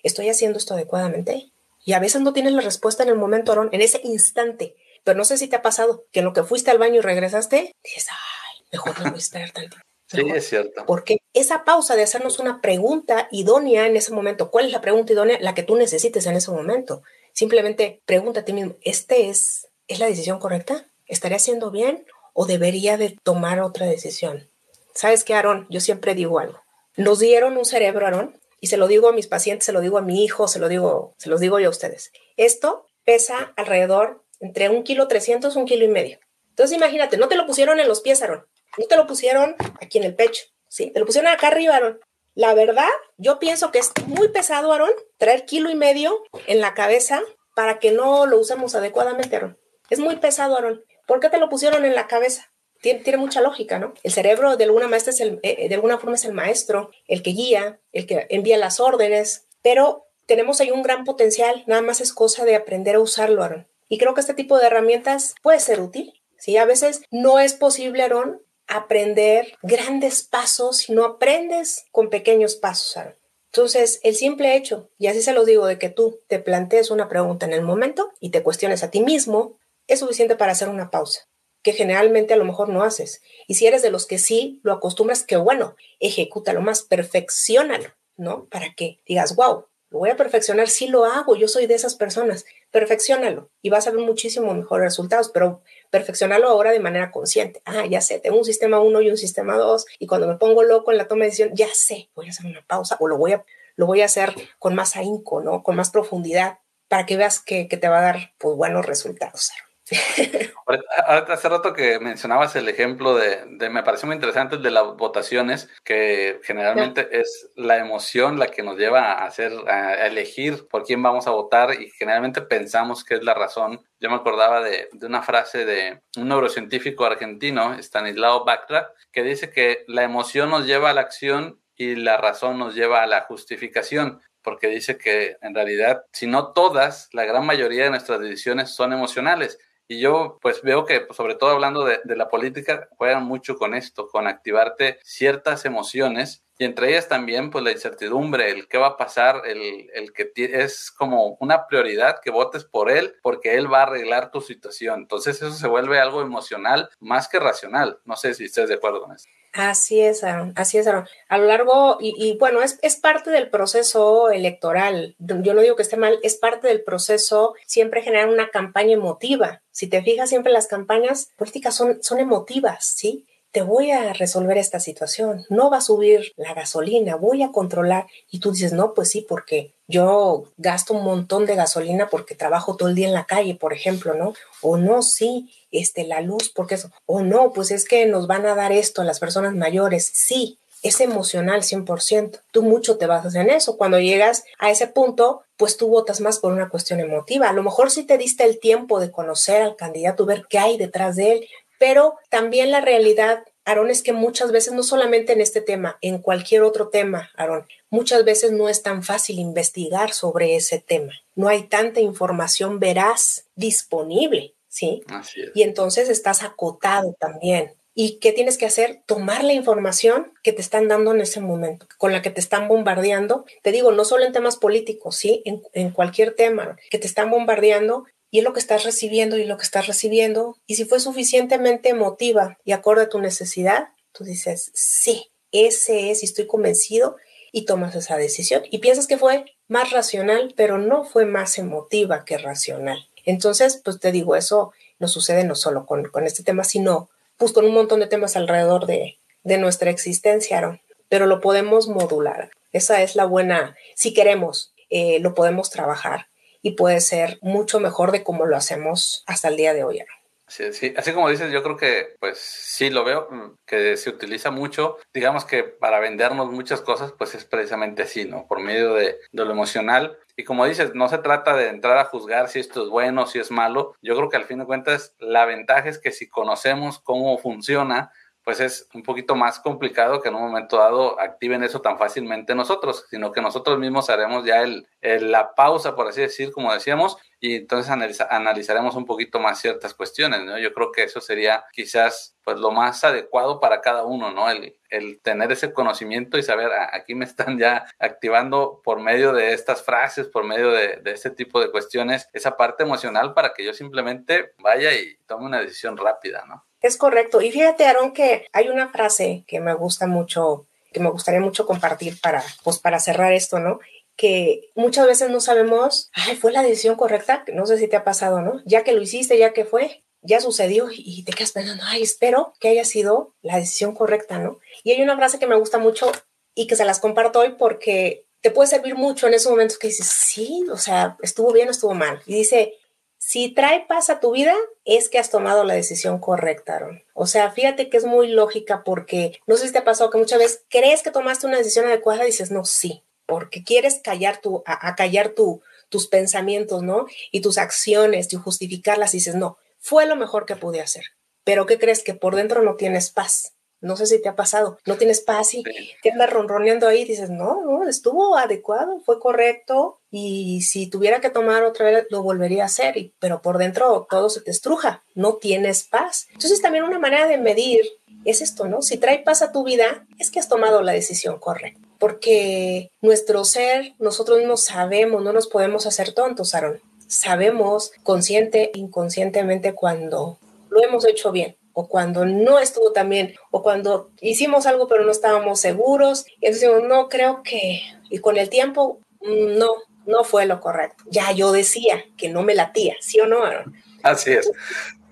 ¿Estoy haciendo esto adecuadamente? Y a veces no tienes la respuesta en el momento, Aaron, en ese instante. Pero no sé si te ha pasado que en lo que fuiste al baño y regresaste, dices, ay, mejor no voy a esperar tanto. Sí, es cierto. Porque esa pausa de hacernos una pregunta idónea en ese momento, ¿cuál es la pregunta idónea? La que tú necesites en ese momento. Simplemente pregúntate mismo, ¿este es, es la decisión correcta? ¿Estaré haciendo bien o debería de tomar otra decisión? ¿Sabes qué, Aarón? Yo siempre digo algo. Nos dieron un cerebro, Aarón, y se lo digo a mis pacientes, se lo digo a mi hijo, se lo digo, se los digo yo a ustedes. Esto pesa alrededor entre un kilo trescientos, un kilo y medio. Entonces imagínate, no te lo pusieron en los pies, Aarón, no te lo pusieron aquí en el pecho, ¿sí? Te lo pusieron acá arriba, Aarón. La verdad, yo pienso que es muy pesado, Aarón, traer kilo y medio en la cabeza para que no lo usemos adecuadamente, Aarón. Es muy pesado, Aarón. ¿Por qué te lo pusieron en la cabeza? Tiene, mucha lógica, ¿no? El cerebro de alguna, maestra es el, eh, de alguna forma es el maestro, el que guía, el que envía las órdenes, pero tenemos ahí un gran potencial, nada más es cosa de aprender a usarlo, Aaron. Y creo que este tipo de herramientas puede ser útil, ¿sí? A veces no es posible, Aaron, aprender grandes pasos si no aprendes con pequeños pasos, Aaron. Entonces, el simple hecho, y así se lo digo, de que tú te plantees una pregunta en el momento y te cuestiones a ti mismo, es suficiente para hacer una pausa generalmente a lo mejor no haces. Y si eres de los que sí lo acostumbras, que bueno, ejecútalo más, perfeccionalo, ¿no? Para que digas, wow, lo voy a perfeccionar, sí lo hago, yo soy de esas personas, perfeccionalo y vas a ver muchísimo mejores resultados, pero perfeccionalo ahora de manera consciente. Ah, ya sé, tengo un sistema 1 y un sistema 2 y cuando me pongo loco en la toma de decisión, ya sé, voy a hacer una pausa o lo voy a, lo voy a hacer con más ahínco, ¿no? Con más profundidad para que veas que, que te va a dar pues, buenos resultados. hace rato que mencionabas el ejemplo de, me pareció muy interesante el de las votaciones, que generalmente es la emoción la que nos lleva a hacer, a elegir por quién vamos a votar y generalmente pensamos que es la razón. Yo me acordaba de, de una frase de un neurocientífico argentino, Stanislao Bactra, que dice que la emoción nos lleva a la acción y la razón nos lleva a la justificación porque dice que en realidad, si no todas, la gran mayoría de nuestras decisiones son emocionales. Y yo pues veo que, pues, sobre todo hablando de, la política, juegan mucho con esto, con activarte ciertas emociones y entre ellas también pues la incertidumbre, el qué va a pasar, el, el que es como una prioridad que votes por él porque él va a arreglar tu situación. Entonces eso se vuelve algo emocional más que racional. No sé si estás de acuerdo con eso. Así es, Aaron, así es, Aaron. A lo largo, y, y bueno, es, es, parte del proceso electoral. Yo no digo que esté mal, es parte del proceso siempre generar una campaña emotiva. Si te fijas, siempre las campañas políticas son, son emotivas, ¿sí? Te voy a resolver esta situación, no va a subir la gasolina, voy a controlar. Y tú dices, no, pues sí, porque yo gasto un montón de gasolina porque trabajo todo el día en la calle, por ejemplo, ¿no? O no, sí, este, la luz, porque eso. O no, pues es que nos van a dar esto a las personas mayores. Sí, es emocional 100%. Tú mucho te basas en eso. Cuando llegas a ese punto, pues tú votas más por una cuestión emotiva. A lo mejor sí te diste el tiempo de conocer al candidato, ver qué hay detrás de él, pero también la realidad, Aaron, es que muchas veces, no solamente en este tema, en cualquier otro tema, Aaron, muchas veces no es tan fácil investigar sobre ese tema. No hay tanta información veraz disponible, ¿sí? Así es. Y entonces estás acotado también. ¿Y qué tienes que hacer? Tomar la información que te están dando en ese momento, con la que te están bombardeando. Te digo, no solo en temas políticos, ¿sí? En, en cualquier tema que te están bombardeando y es lo que estás recibiendo y lo que estás recibiendo. Y si fue suficientemente emotiva y acorde a tu necesidad, tú dices, sí, ese es y estoy convencido y tomas esa decisión. Y piensas que fue más racional, pero no fue más emotiva que racional. Entonces, pues te digo, eso no sucede no solo con, con este tema, sino pues con un montón de temas alrededor de, de nuestra existencia, pero lo podemos modular. Esa es la buena, si queremos, eh, lo podemos trabajar y puede ser mucho mejor de cómo lo hacemos hasta el día de hoy. Sí, sí, así como dices, yo creo que pues sí lo veo, mm, que se utiliza mucho, digamos que para vendernos muchas cosas, pues es precisamente así, ¿no? Por medio de, de, lo emocional. Y como dices, no se trata de entrar a juzgar si esto es bueno, si es malo. Yo creo que al fin de cuentas la ventaja es que si conocemos cómo funciona, pues es un poquito más complicado que en un momento dado activen eso tan fácilmente nosotros, sino que nosotros mismos haremos ya el, la pausa, por así decir, como decíamos, y entonces analizaremos un poquito más ciertas cuestiones, ¿no? Yo creo que eso sería quizás pues lo más adecuado para cada uno, ¿no? El, el tener ese conocimiento y saber, ah, aquí me están ya activando por medio de estas frases, por medio de, de este tipo de cuestiones, esa parte emocional para que yo simplemente vaya y tome una decisión rápida, ¿no? Es correcto. Y fíjate, Aaron, que hay una frase que me gusta mucho, que me gustaría mucho compartir para, pues, para cerrar esto, ¿no? Que muchas veces no sabemos, ay, fue la decisión correcta, no sé si te ha pasado, ¿no? Ya que lo hiciste, ya que fue, ya sucedió y te quedas pensando, ay, espero que haya sido la decisión correcta, ¿no? Y hay una frase que me gusta mucho y que se las comparto hoy porque te puede servir mucho en esos momentos que dices, sí, o sea, estuvo bien o estuvo mal. Y dice, si trae paz a tu vida, es que has tomado la decisión correcta. O sea, fíjate que es muy lógica porque no sé si te ha pasado que muchas veces crees que tomaste una decisión adecuada y dices, no, sí, porque quieres callar tu, a, callar tu, tus pensamientos, ¿no? Y tus acciones y justificarlas y dices, no, fue lo mejor que pude hacer. Pero ¿qué crees? Que por dentro no tienes paz. No sé si te ha pasado, no tienes paz y te andas ronroneando ahí y dices, no, no, estuvo adecuado, fue correcto y si tuviera que tomar otra vez lo volvería a hacer, y, pero por dentro todo se te estruja, no tienes paz. Entonces también una manera de medir es esto, ¿no? Si trae paz a tu vida, es que has tomado la decisión correcta, porque nuestro ser, nosotros no sabemos, no nos podemos hacer tontos, Aaron. Sabemos consciente, inconscientemente cuando lo hemos hecho bien o cuando no estuvo tan bien, o cuando hicimos algo pero no estábamos seguros, y entonces no creo que, y con el tiempo, mm, no, no fue lo correcto. Ya yo decía que no me latía, ¿sí o no, Aaron? Así es.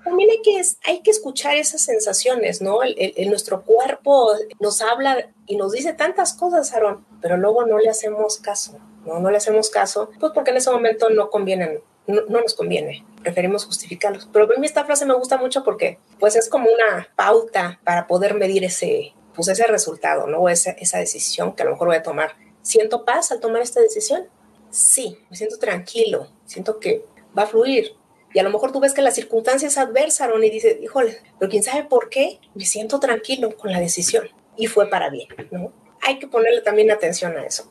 También hay que, hay que escuchar esas sensaciones, ¿no? El, nuestro cuerpo nos habla y nos dice tantas cosas, Aaron, pero luego no le hacemos caso, ¿no? No le hacemos caso, pues porque en ese momento no convienen no, nos conviene, preferimos justificarlos. Pero a mí esta frase me gusta mucho porque pues es como una pauta para poder medir ese, pues ese resultado, ¿no? Esa, esa decisión que a lo mejor voy a tomar. ¿Siento paz al tomar esta decisión? Sí, me siento tranquilo, siento que va a fluir. Y a lo mejor tú ves que la circunstancia es adversa, y dices, híjole, pero quién sabe por qué, me siento tranquilo con la decisión. Y fue para bien, ¿no? hay que ponerle también atención a eso.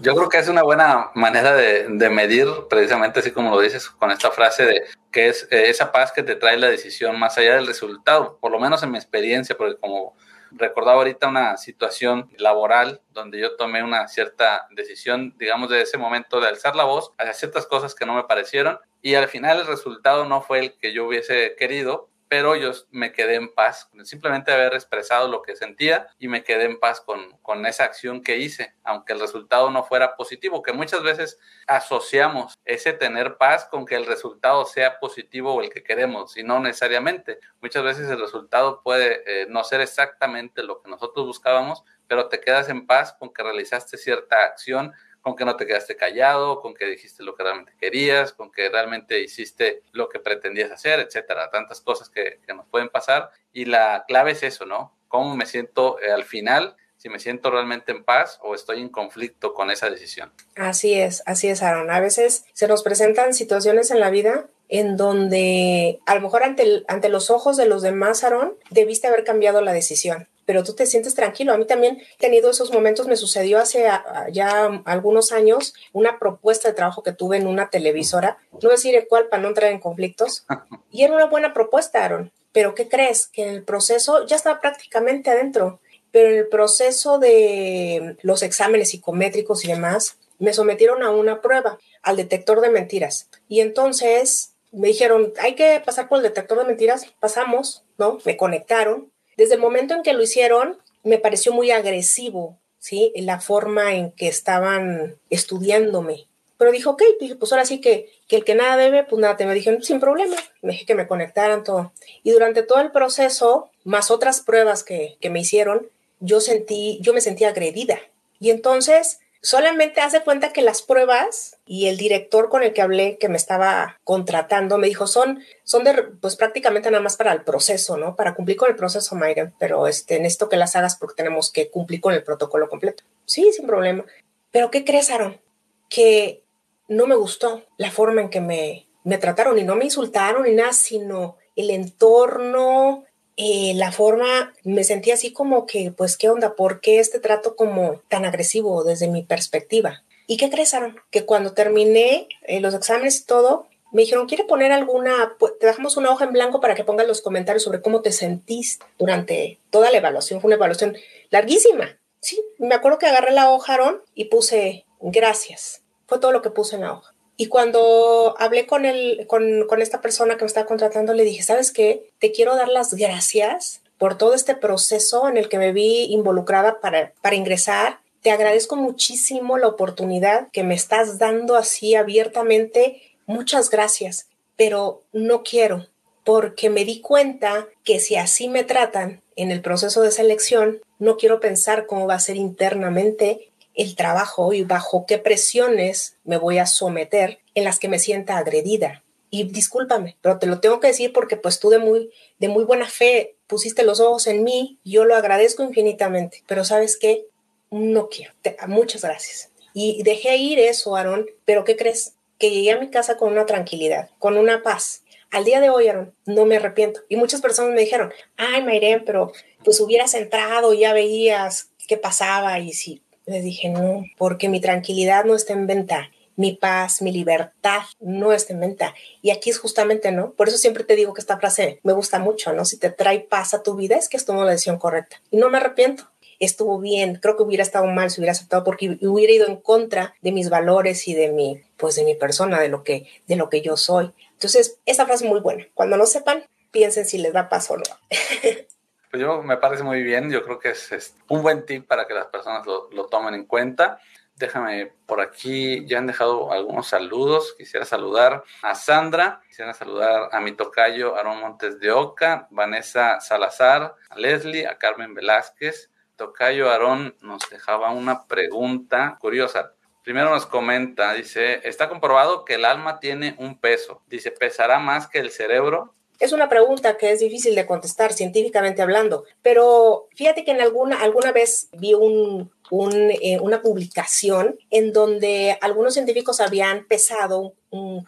Yo creo que es una buena manera de, medir, precisamente así como lo dices, con esta frase de que es eh, esa paz que te trae la decisión más allá del resultado, por lo menos en mi experiencia, porque como recordaba ahorita una situación laboral donde yo tomé una cierta decisión, digamos, de ese momento de alzar la voz hacia ciertas cosas que no me parecieron y al final el resultado no fue el que yo hubiese querido, pero yo me quedé en paz, simplemente haber expresado lo que sentía y me quedé en paz con, con esa acción que hice, aunque el resultado no fuera positivo, que muchas veces asociamos ese tener paz con que el resultado sea positivo o el que queremos, y no necesariamente. Muchas veces el resultado puede eh, no ser exactamente lo que nosotros buscábamos, pero te quedas en paz con que realizaste cierta acción con que no te quedaste callado, con que dijiste lo que realmente querías, con que realmente hiciste lo que pretendías hacer, etcétera. Tantas cosas que, nos pueden pasar. Y la clave es eso, ¿no? ¿Cómo me siento eh, al final? Si me siento realmente en paz o estoy en conflicto con esa decisión. Así es, así es, Aaron. A veces se nos presentan situaciones en la vida en donde a lo mejor ante, los ojos de los demás, Aaron, debiste haber cambiado la decisión pero tú te sientes tranquilo. A mí también he tenido esos momentos, me sucedió hace ya algunos años una propuesta de trabajo que tuve en una televisora, no decir cuál para no entrar en conflictos, y era una buena propuesta, Aaron, pero ¿qué crees? Que en el proceso ya estaba prácticamente adentro, pero en el proceso de los exámenes psicométricos y demás, me sometieron a una prueba, al detector de mentiras. Y entonces me dijeron, hay que pasar por el detector de mentiras, pasamos, ¿no? Me conectaron desde el momento en que lo hicieron, me pareció muy agresivo, ¿sí? La forma en que estaban estudiándome. Pero dijo, ok, dije, pues ahora sí que, que el que nada debe, pues nada te me dijeron, sin problema. Me dije que me conectaran todo. Y durante todo el proceso, más otras pruebas que, que me hicieron, yo sentí, yo me sentí agredida. Y entonces Solamente hace cuenta que las pruebas y el director con el que hablé, que me estaba contratando, me dijo, son, son de, pues prácticamente nada más para el proceso, ¿no? Para cumplir con el proceso, Mayra, pero este, necesito que las hagas porque tenemos que cumplir con el protocolo completo. Sí, sin problema. Pero ¿qué crees, Aaron? Que no me gustó la forma en que me, me trataron y no me insultaron ni nada, sino el entorno, eh, la forma, me sentí así como que, pues, ¿qué onda? ¿Por qué este trato como tan agresivo desde mi perspectiva? ¿Y qué crees, Aaron? Que cuando terminé eh, los exámenes y todo, me dijeron, ¿quiere poner alguna, te dejamos una hoja en blanco para que pongas los comentarios sobre cómo te sentiste durante toda la evaluación? Fue una evaluación larguísima. Sí, me acuerdo que agarré la hoja, Aaron, y puse gracias. Fue todo lo que puse en la hoja. Y cuando hablé con, el, con, esta persona que me estaba contratando, le dije, ¿sabes qué? Te quiero dar las gracias por todo este proceso en el que me vi involucrada para, para ingresar. Te agradezco muchísimo la oportunidad que me estás dando así abiertamente. Muchas gracias, pero no quiero porque me di cuenta que si así me tratan en el proceso de selección, no quiero pensar cómo va a ser internamente el trabajo y bajo qué presiones me voy a someter en las que me sienta agredida. Y discúlpame, pero te lo tengo que decir porque pues tú de muy, de muy buena fe pusiste los ojos en mí, yo lo agradezco infinitamente, pero sabes qué, no quiero. muchas gracias. Y dejé ir eso, Aaron, pero ¿qué crees? Que llegué a mi casa con una tranquilidad, con una paz. Al día de hoy, Aaron, no me arrepiento. Y muchas personas me dijeron, ay, Mayren, pero pues hubieras entrado, ya veías qué pasaba y si les dije, no, porque mi tranquilidad no está en venta, mi paz, mi libertad no está en venta. Y aquí es justamente, ¿no? Por eso siempre te digo que esta frase me gusta mucho, ¿no? Si te trae paz a tu vida es que has la decisión correcta. Y no me arrepiento. Estuvo bien, creo que hubiera estado mal si hubiera aceptado porque hubiera ido en contra de mis valores y de mi, pues de mi persona, de lo que, de lo que yo soy. Entonces, esa frase es muy buena. Cuando no sepan, piensen si les da paz o no. Pues yo me parece muy bien, yo creo que es, un buen tip para que las personas lo, tomen en cuenta. Déjame por aquí, ya han dejado algunos saludos. Quisiera saludar a Sandra, quisiera saludar a mi tocayo Aaron Montes de Oca, Vanessa Salazar, a Leslie, a Carmen Velázquez. Tocayo Aarón nos dejaba una pregunta curiosa. Primero nos comenta, dice, está comprobado que el alma tiene un peso. Dice, ¿pesará más que el cerebro? Es una pregunta que es difícil de contestar científicamente hablando, pero fíjate que en alguna, alguna vez vi un, eh, una publicación en donde algunos científicos habían pesado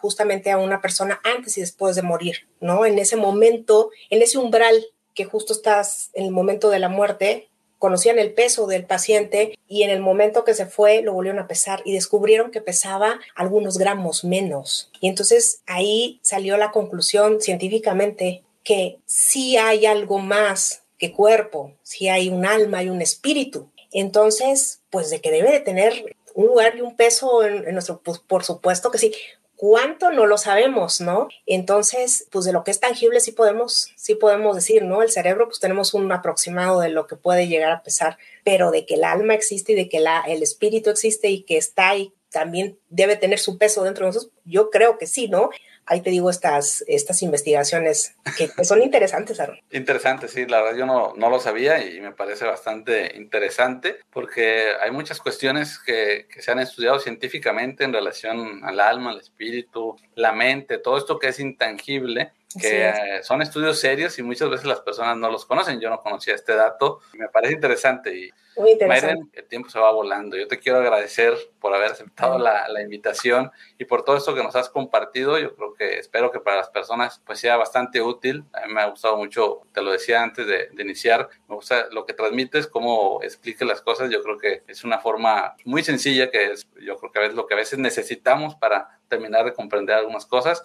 justamente a una persona antes y después de morir, ¿no? En ese momento, en ese umbral que justo estás en el momento de la muerte, conocían el peso del paciente y en el momento que se fue lo volvieron a pesar y descubrieron que pesaba algunos gramos menos. Y entonces ahí salió la conclusión científicamente que sí hay algo más que cuerpo, sí hay un alma y un espíritu. Entonces, pues de que debe de tener un lugar y un peso en, nuestro, pues por supuesto que sí. ¿Cuánto? No lo sabemos, ¿no? Entonces, pues de lo que es tangible sí podemos, sí podemos decir, ¿no? El cerebro, pues tenemos un aproximado de lo que puede llegar a pesar, pero de que el alma existe y de que la, el espíritu existe y que está ahí también debe tener su peso dentro de nosotros, yo creo que sí, ¿no? Ahí te digo estas, estas investigaciones que, son interesantes, Aaron. Interesante, sí, la verdad yo no, no, lo sabía y me parece bastante interesante porque hay muchas cuestiones que, que, se han estudiado científicamente en relación al alma, al espíritu, la mente, todo esto que es intangible que son estudios serios y muchas veces las personas no los conocen. Yo no conocía este dato. Me parece interesante y Muy interesante. el tiempo se va volando. Yo te quiero agradecer por haber aceptado la, la, invitación y por todo esto que nos has compartido. Yo creo que espero que para las personas pues sea bastante útil. A mí me ha gustado mucho, te lo decía antes de, de iniciar, me gusta lo que transmites, cómo expliques las cosas. Yo creo que es una forma muy sencilla que es, yo creo que veces lo que a veces necesitamos para terminar de comprender algunas cosas.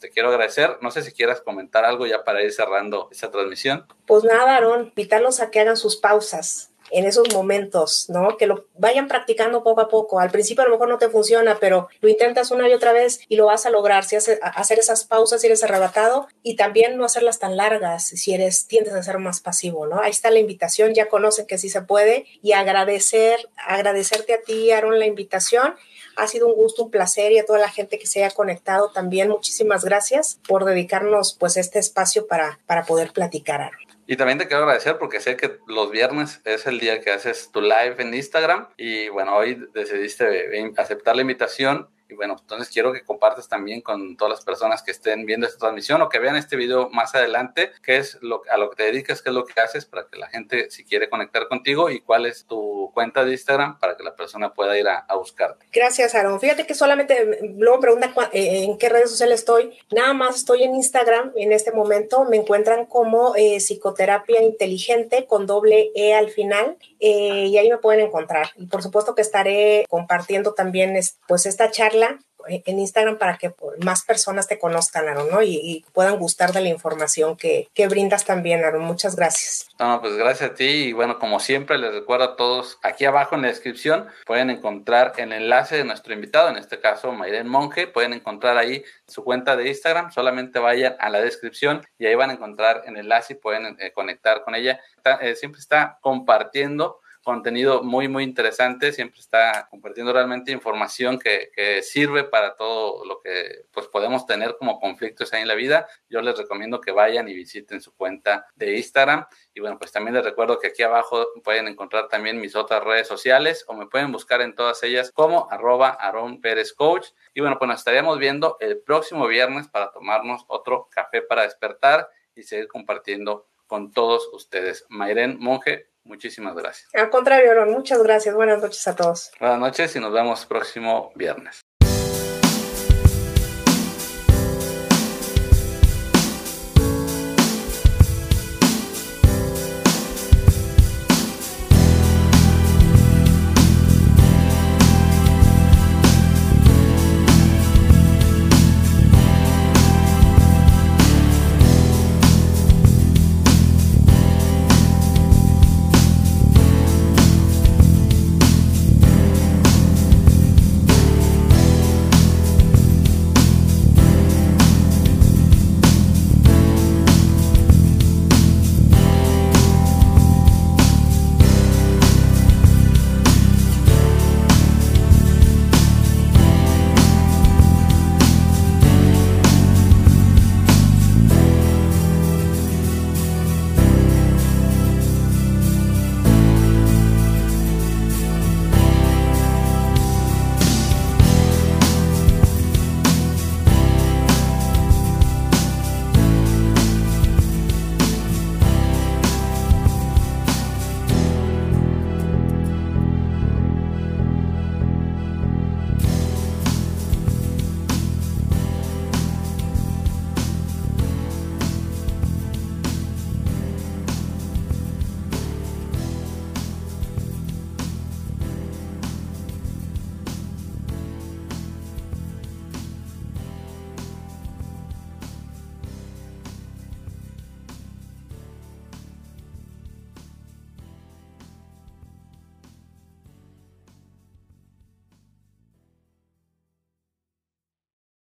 Te quiero agradecer. No sé si quieras comentar algo ya para ir cerrando esta transmisión. Pues nada, Aaron, invitarlos a que hagan sus pausas en esos momentos, ¿no? Que lo vayan practicando poco a poco. Al principio a lo mejor no te funciona, pero lo intentas una y otra vez y lo vas a lograr. Si hace, hacer esas pausas, si eres arrebatado y también no hacerlas tan largas, si eres, tiendes a ser más pasivo, ¿no? Ahí está la invitación, ya conocen que sí se puede y agradecer, agradecerte a ti, Aaron, la invitación ha sido un gusto, un placer y a toda la gente que se haya conectado también. Muchísimas gracias por dedicarnos pues este espacio para, para poder platicar. Y también te quiero agradecer porque sé que los viernes es el día que haces tu live en Instagram y bueno, hoy decidiste aceptar la invitación y bueno, entonces quiero que compartas también con todas las personas que estén viendo esta transmisión o que vean este video más adelante, qué es lo, a lo que te dedicas, qué es lo que haces para que la gente, si quiere conectar contigo y cuál es tu cuenta de Instagram para que la persona pueda ir a, a buscarte. Gracias, Aaron. Fíjate que solamente luego pregunta eh, en qué redes sociales estoy. Nada más estoy en Instagram en este momento. Me encuentran como eh, psicoterapia inteligente con doble E al final eh, y ahí me pueden encontrar. Y por supuesto que estaré compartiendo también pues esta charla en Instagram para que más personas te conozcan, Aaron, ¿no? Y, puedan gustar de la información que, que, brindas también, Aaron. Muchas gracias. No, pues gracias a ti y bueno, como siempre les recuerdo a todos, aquí abajo en la descripción pueden encontrar el enlace de nuestro invitado, en este caso Mayren Monge, pueden encontrar ahí su cuenta de Instagram, solamente vayan a la descripción y ahí van a encontrar el enlace y pueden eh, conectar con ella. Eh, siempre está compartiendo contenido muy, muy interesante, siempre está compartiendo realmente información que, sirve para todo lo que pues podemos tener como conflictos ahí en la vida. Yo les recomiendo que vayan y visiten su cuenta de Instagram. Y bueno, pues también les recuerdo que aquí abajo pueden encontrar también mis otras redes sociales o me pueden buscar en todas ellas como arroba Aaron Pérez Coach. Y bueno, pues nos estaríamos viendo el próximo viernes para tomarnos otro café para despertar y seguir compartiendo con todos ustedes. Mayren Monje, Muchísimas gracias. Al contrario, Aaron, muchas gracias. Buenas noches a todos. Buenas noches y nos vemos próximo viernes.